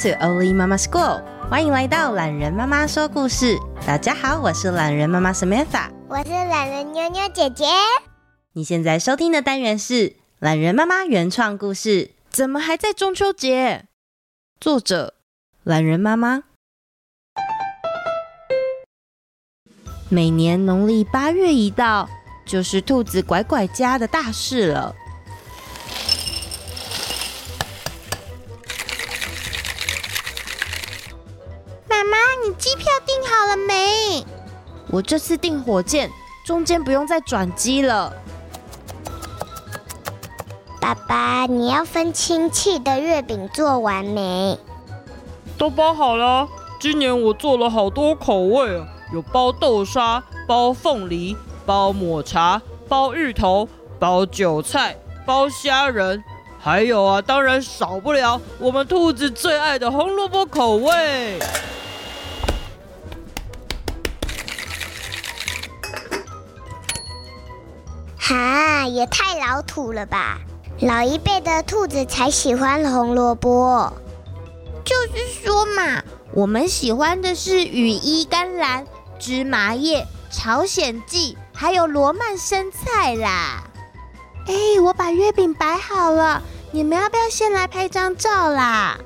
To Oli Mama School，欢迎来到懒人妈妈说故事。大家好，我是懒人妈妈 Samantha，我是懒人妞妞姐姐。你现在收听的单元是懒人妈妈原创故事。怎么还在中秋节？作者：懒人妈妈。每年农历八月一到，就是兔子拐拐家的大事了。没？我这次订火箭，中间不用再转机了。爸爸，你要分亲戚的月饼做完没？都包好了。今年我做了好多口味啊，有包豆沙、包凤梨、包抹茶、包芋头、包韭菜、包虾仁，还有啊，当然少不了我们兔子最爱的红萝卜口味。啊，也太老土了吧！老一辈的兔子才喜欢红萝卜。就是说嘛，我们喜欢的是羽衣甘蓝、芝麻叶、朝鲜蓟，还有罗曼生菜啦。哎，我把月饼摆好了，你们要不要先来拍张照啦？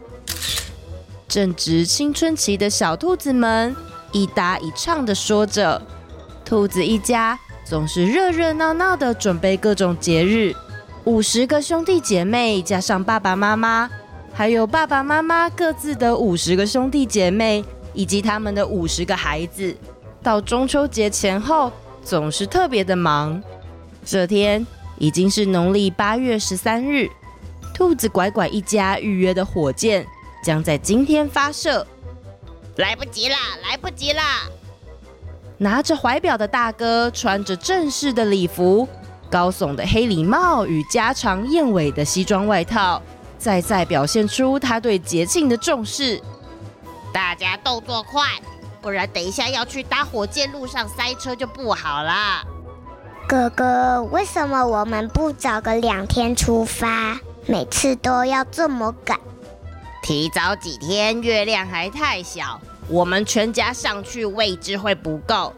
正值青春期的小兔子们一搭一唱的说着，兔子一家。总是热热闹闹的准备各种节日，五十个兄弟姐妹加上爸爸妈妈，还有爸爸妈妈各自的五十个兄弟姐妹以及他们的五十个孩子，到中秋节前后总是特别的忙。这天已经是农历八月十三日，兔子拐拐一家预约的火箭将在今天发射。来不及啦，来不及啦！拿着怀表的大哥穿着正式的礼服，高耸的黑礼帽与加长燕尾的西装外套，再再表现出他对节庆的重视。大家动作快，不然等一下要去搭火箭路上塞车就不好了。哥哥，为什么我们不早个两天出发？每次都要这么赶？提早几天，月亮还太小。我们全家上去位置会不够，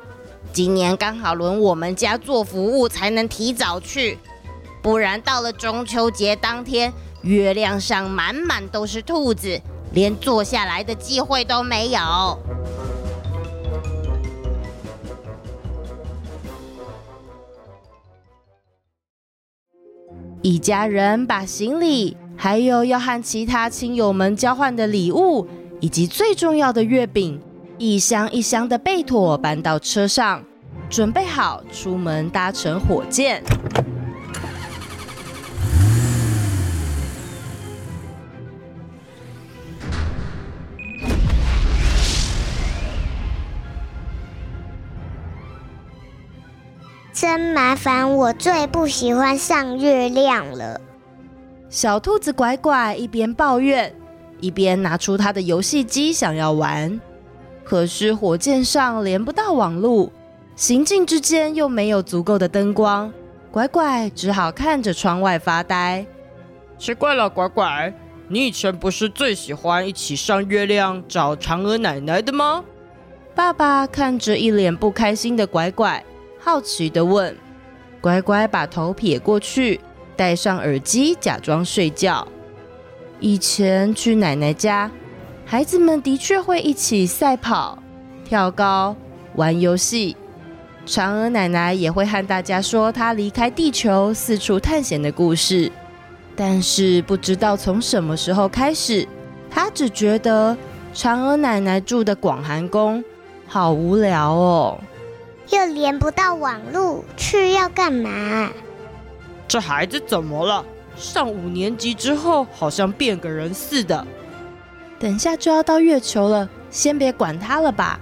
今年刚好轮我们家做服务，才能提早去，不然到了中秋节当天，月亮上满满都是兔子，连坐下来的机会都没有。一家人把行李，还有要和其他亲友们交换的礼物。以及最重要的月饼，一箱一箱的贝妥搬到车上，准备好出门搭乘火箭。真麻烦，我最不喜欢上月亮了。小兔子拐拐一边抱怨。一边拿出他的游戏机想要玩，可是火箭上连不到网路，行进之间又没有足够的灯光，拐拐只好看着窗外发呆。奇怪了，拐拐，你以前不是最喜欢一起上月亮找嫦娥奶奶的吗？爸爸看着一脸不开心的拐拐，好奇的问。乖乖把头撇过去，戴上耳机，假装睡觉。以前去奶奶家，孩子们的确会一起赛跑、跳高、玩游戏。嫦娥奶奶也会和大家说她离开地球四处探险的故事。但是不知道从什么时候开始，他只觉得嫦娥奶奶住的广寒宫好无聊哦，又连不到网路，去要干嘛？这孩子怎么了？上五年级之后好像变个人似的。等下就要到月球了，先别管他了吧。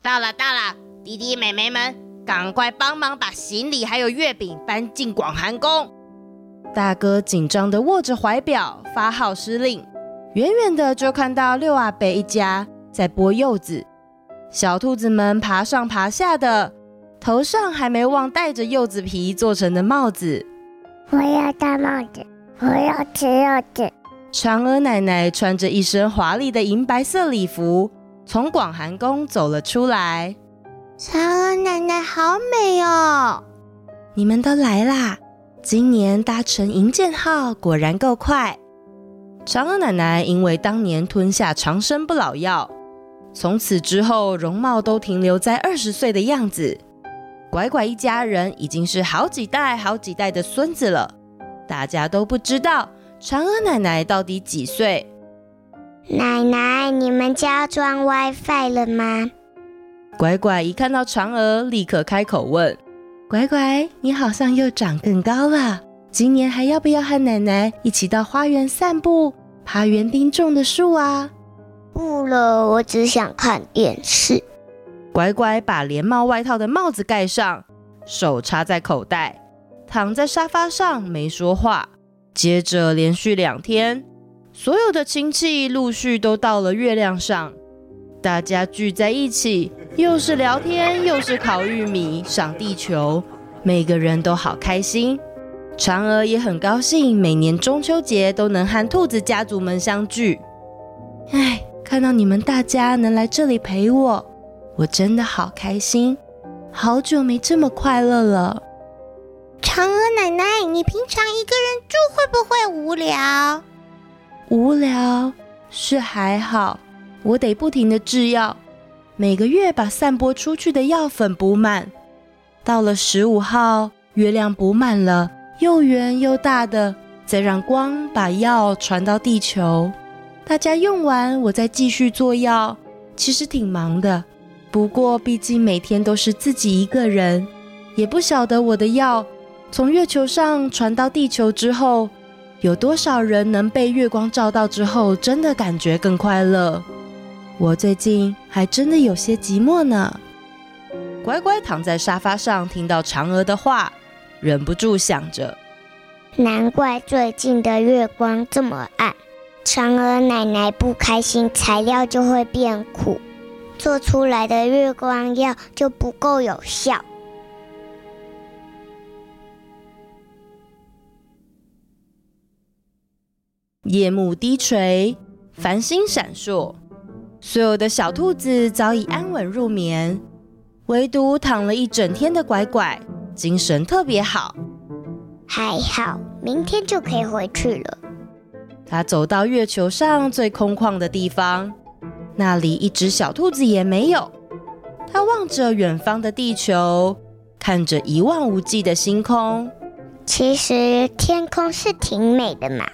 到了，到了，弟弟妹妹们，赶快帮忙把行李还有月饼搬进广寒宫。大哥紧张的握着怀表，发号施令。远远的就看到六阿伯一家在剥柚子，小兔子们爬上爬下的，头上还没忘戴着柚子皮做成的帽子。我要戴帽子，我要吃柚子。嫦娥奶奶穿着一身华丽的银白色礼服。从广寒宫走了出来，嫦娥奶奶好美哦！你们都来啦！今年搭乘银箭号果然够快。嫦娥奶奶因为当年吞下长生不老药，从此之后容貌都停留在二十岁的样子。拐拐一家人已经是好几代好几代的孙子了，大家都不知道嫦娥奶奶到底几岁。奶奶，你们家装 WiFi 了吗？拐拐一看到嫦娥，立刻开口问：“拐拐，你好像又长更高了，今年还要不要和奶奶一起到花园散步，爬园丁种的树啊？”“不了，我只想看电视。”乖乖把连帽外套的帽子盖上，手插在口袋，躺在沙发上没说话。接着连续两天。所有的亲戚陆续都到了月亮上，大家聚在一起，又是聊天，又是烤玉米、赏地球，每个人都好开心。嫦娥也很高兴，每年中秋节都能和兔子家族们相聚。哎，看到你们大家能来这里陪我，我真的好开心，好久没这么快乐了。嫦娥奶奶，你平常一个人住会不会无聊？无聊是还好，我得不停的制药，每个月把散播出去的药粉补满。到了十五号，月亮补满了，又圆又大的，再让光把药传到地球。大家用完，我再继续做药。其实挺忙的，不过毕竟每天都是自己一个人，也不晓得我的药从月球上传到地球之后。有多少人能被月光照到之后，真的感觉更快乐？我最近还真的有些寂寞呢。乖乖躺在沙发上，听到嫦娥的话，忍不住想着：难怪最近的月光这么暗。嫦娥奶奶不开心，材料就会变苦，做出来的月光药就不够有效。夜幕低垂，繁星闪烁，所有的小兔子早已安稳入眠，唯独躺了一整天的拐拐，精神特别好。还好，明天就可以回去了。他走到月球上最空旷的地方，那里一只小兔子也没有。他望着远方的地球，看着一望无际的星空。其实天空是挺美的嘛。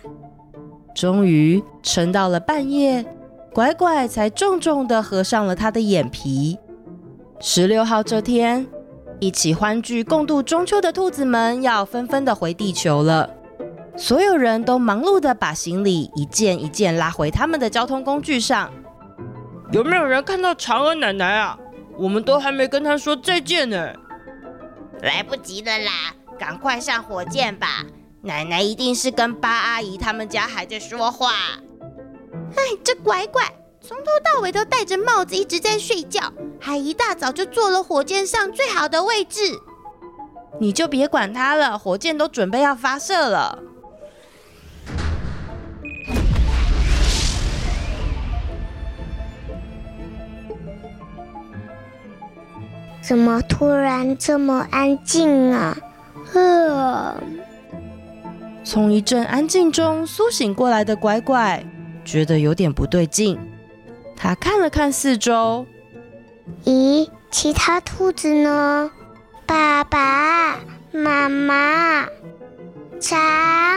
终于撑到了半夜，拐拐才重重的合上了他的眼皮。十六号这天，一起欢聚共度中秋的兔子们要纷纷的回地球了。所有人都忙碌的把行李一件一件拉回他们的交通工具上。有没有人看到嫦娥奶奶啊？我们都还没跟她说再见呢。来不及了啦，赶快上火箭吧！奶奶一定是跟八阿姨他们家还在说话。哎，这乖乖从头到尾都戴着帽子，一直在睡觉，还一大早就坐了火箭上最好的位置。你就别管他了，火箭都准备要发射了。怎么突然这么安静啊？呃。从一阵安静中苏醒过来的乖乖，觉得有点不对劲。他看了看四周，咦，其他兔子呢？爸爸妈妈，嫦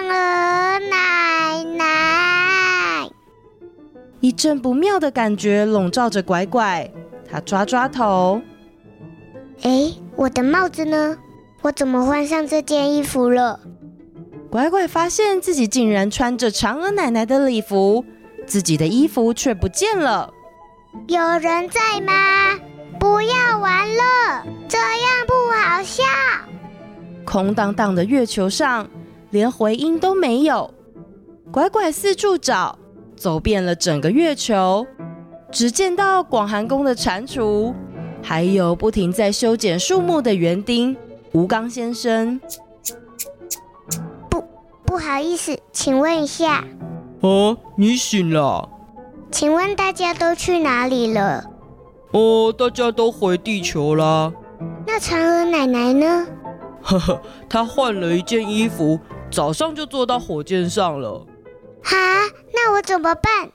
娥奶奶。一阵不妙的感觉笼罩着拐拐，他抓抓头。哎，我的帽子呢？我怎么换上这件衣服了？拐拐发现自己竟然穿着嫦娥奶奶的礼服，自己的衣服却不见了。有人在吗？不要玩了，这样不好笑。空荡荡的月球上，连回音都没有。拐拐四处找，走遍了整个月球，只见到广寒宫的蟾蜍，还有不停在修剪树木的园丁吴刚先生。不不好意思，请问一下。哦，你醒了？请问大家都去哪里了？哦，大家都回地球啦。那嫦娥奶奶呢？呵呵，她换了一件衣服，早上就坐到火箭上了。哈，那我怎么办？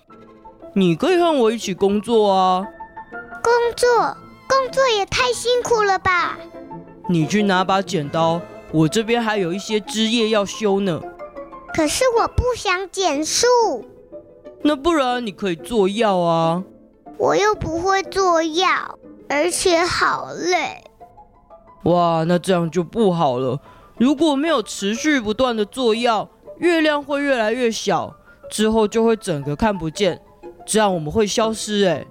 你可以和我一起工作啊。工作？工作也太辛苦了吧？你去拿把剪刀，我这边还有一些枝叶要修呢。可是我不想剪树。那不然你可以做药啊。我又不会做药，而且好累。哇，那这样就不好了。如果没有持续不断的做药，月亮会越来越小，之后就会整个看不见，这样我们会消失哎。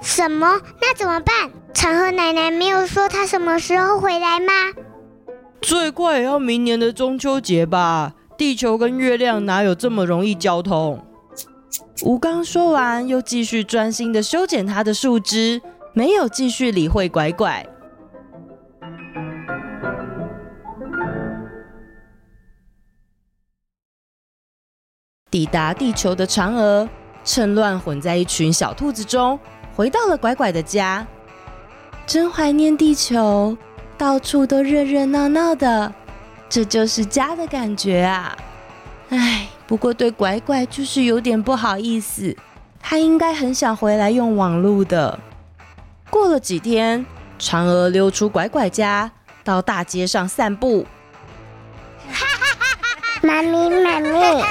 什么？那怎么办？嫦娥奶奶没有说她什么时候回来吗？最快也要明年的中秋节吧。地球跟月亮哪有这么容易交通？吴刚说完，又继续专心的修剪他的树枝，没有继续理会拐拐。抵达地球的嫦娥，趁乱混在一群小兔子中，回到了拐拐的家。真怀念地球，到处都热热闹闹的。这就是家的感觉啊！唉，不过对拐拐就是有点不好意思，他应该很想回来用网路的。过了几天，嫦娥溜出拐拐家，到大街上散步。妈咪，妈咪，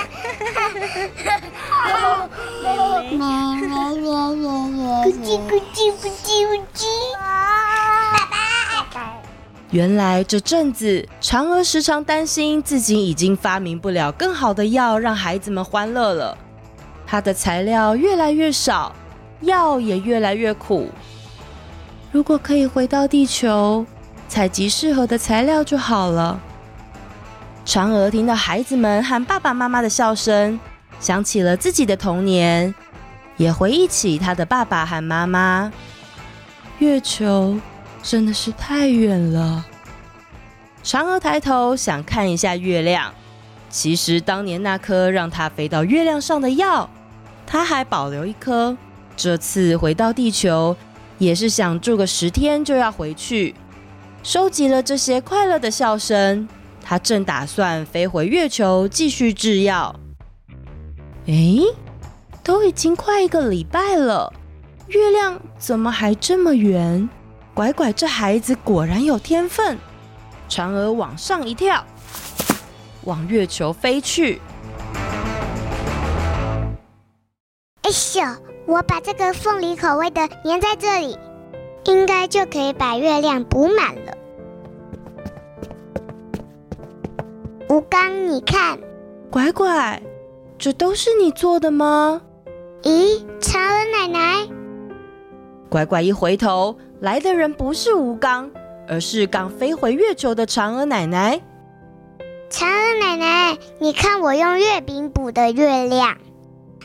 妈咪，咕叽咕叽咕叽咕叽。原来这阵子，嫦娥时常担心自己已经发明不了更好的药让孩子们欢乐了。她的材料越来越少，药也越来越苦。如果可以回到地球，采集适合的材料就好了。嫦娥听到孩子们和爸爸妈妈的笑声，想起了自己的童年，也回忆起她的爸爸和妈妈。月球。真的是太远了。嫦娥抬头想看一下月亮，其实当年那颗让她飞到月亮上的药，她还保留一颗。这次回到地球，也是想住个十天就要回去。收集了这些快乐的笑声，她正打算飞回月球继续制药。哎，都已经快一个礼拜了，月亮怎么还这么圆？拐拐这孩子果然有天分。嫦娥往上一跳，往月球飞去。哎咻！我把这个凤梨口味的粘在这里，应该就可以把月亮补满了。吴刚，你看，乖乖，这都是你做的吗？咦，嫦娥奶奶！乖乖一回头。来的人不是吴刚，而是刚飞回月球的嫦娥奶奶。嫦娥奶奶，你看我用月饼补的月亮，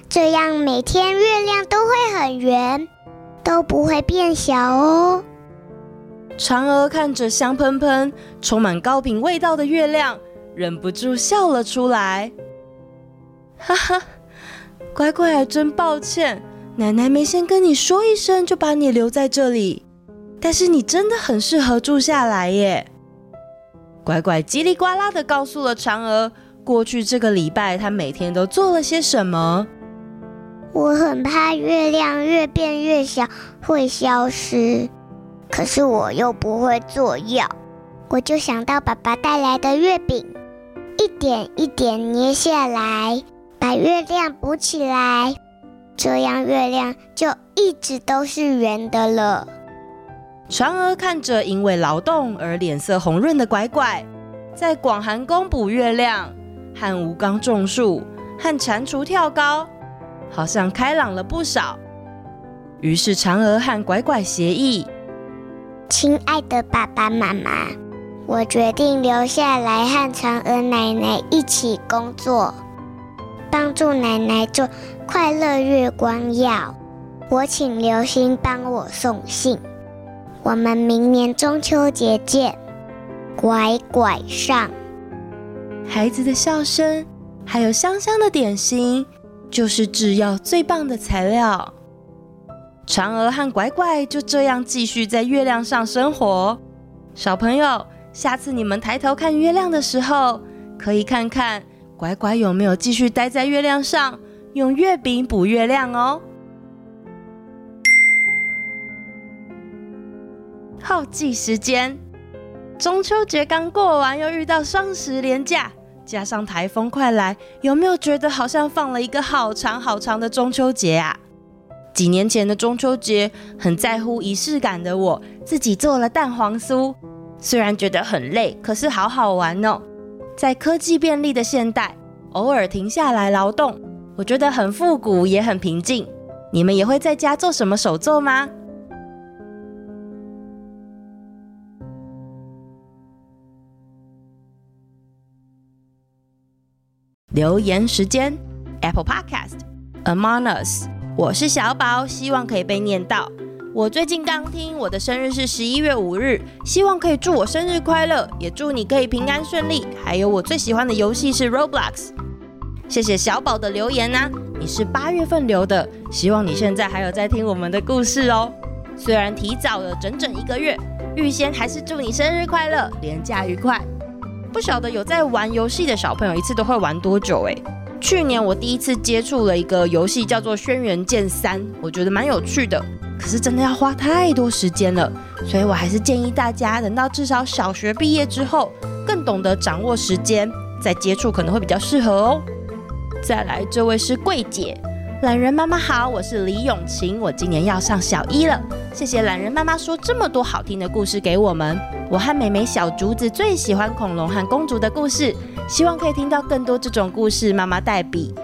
这样每天月亮都会很圆，都不会变小哦。嫦娥看着香喷喷、充满糕饼味道的月亮，忍不住笑了出来。哈哈，乖乖，真抱歉，奶奶没先跟你说一声，就把你留在这里。但是你真的很适合住下来耶！乖乖叽里呱啦的告诉了嫦娥，过去这个礼拜他每天都做了些什么。我很怕月亮越变越小会消失，可是我又不会做药，我就想到爸爸带来的月饼，一点一点捏下来，把月亮补起来，这样月亮就一直都是圆的了。嫦娥看着因为劳动而脸色红润的乖乖，在广寒宫补月亮，和吴刚种树，和蟾蜍跳高，好像开朗了不少。于是嫦娥和乖乖协议：“亲爱的爸爸妈妈，我决定留下来和嫦娥奶奶一起工作，帮助奶奶做快乐月光药。我请流星帮我送信。”我们明年中秋节见，乖乖上。孩子的笑声，还有香香的点心，就是制药最棒的材料。嫦娥和乖乖就这样继续在月亮上生活。小朋友，下次你们抬头看月亮的时候，可以看看乖乖有没有继续待在月亮上，用月饼补月亮哦。后记时间，中秋节刚过完，又遇到双十连假，加上台风快来，有没有觉得好像放了一个好长好长的中秋节啊？几年前的中秋节，很在乎仪式感的我，自己做了蛋黄酥，虽然觉得很累，可是好好玩哦。在科技便利的现代，偶尔停下来劳动，我觉得很复古，也很平静。你们也会在家做什么手作吗？留言时间，Apple Podcast，Among Us，我是小宝，希望可以被念到。我最近刚听，我的生日是十一月五日，希望可以祝我生日快乐，也祝你可以平安顺利。还有我最喜欢的游戏是 Roblox。谢谢小宝的留言啊，你是八月份留的，希望你现在还有在听我们的故事哦。虽然提早了整整一个月，预先还是祝你生日快乐，连假愉快。不晓得有在玩游戏的小朋友一次都会玩多久？诶，去年我第一次接触了一个游戏叫做《轩辕剑三》，我觉得蛮有趣的，可是真的要花太多时间了，所以我还是建议大家等到至少小学毕业之后，更懂得掌握时间再接触可能会比较适合哦。再来，这位是桂姐。懒人妈妈好，我是李永晴，我今年要上小一了。谢谢懒人妈妈说这么多好听的故事给我们。我和妹妹小竹子最喜欢恐龙和公主的故事，希望可以听到更多这种故事。妈妈代笔，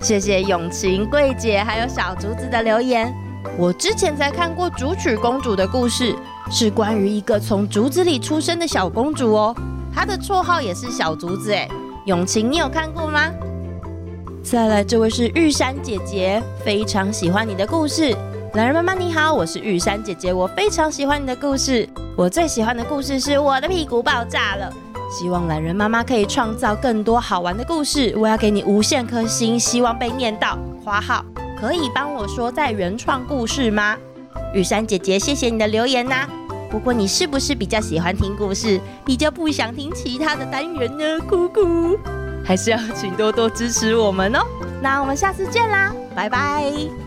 谢谢永晴、桂姐还有小竹子的留言。我之前才看过竹取公主的故事，是关于一个从竹子里出生的小公主哦，她的绰号也是小竹子诶。永晴，你有看过吗？再来，这位是玉山姐姐，非常喜欢你的故事。懒人妈妈你好，我是玉山姐姐，我非常喜欢你的故事。我最喜欢的故事是我的屁股爆炸了。希望懒人妈妈可以创造更多好玩的故事。我要给你无限颗星，希望被念到。花号可以帮我说在原创故事吗？玉山姐姐，谢谢你的留言呐、不过你是不是比较喜欢听故事，比较不想听其他的单元呢？姑姑。还是要请多多支持我们哦。那我们下次见啦，拜拜。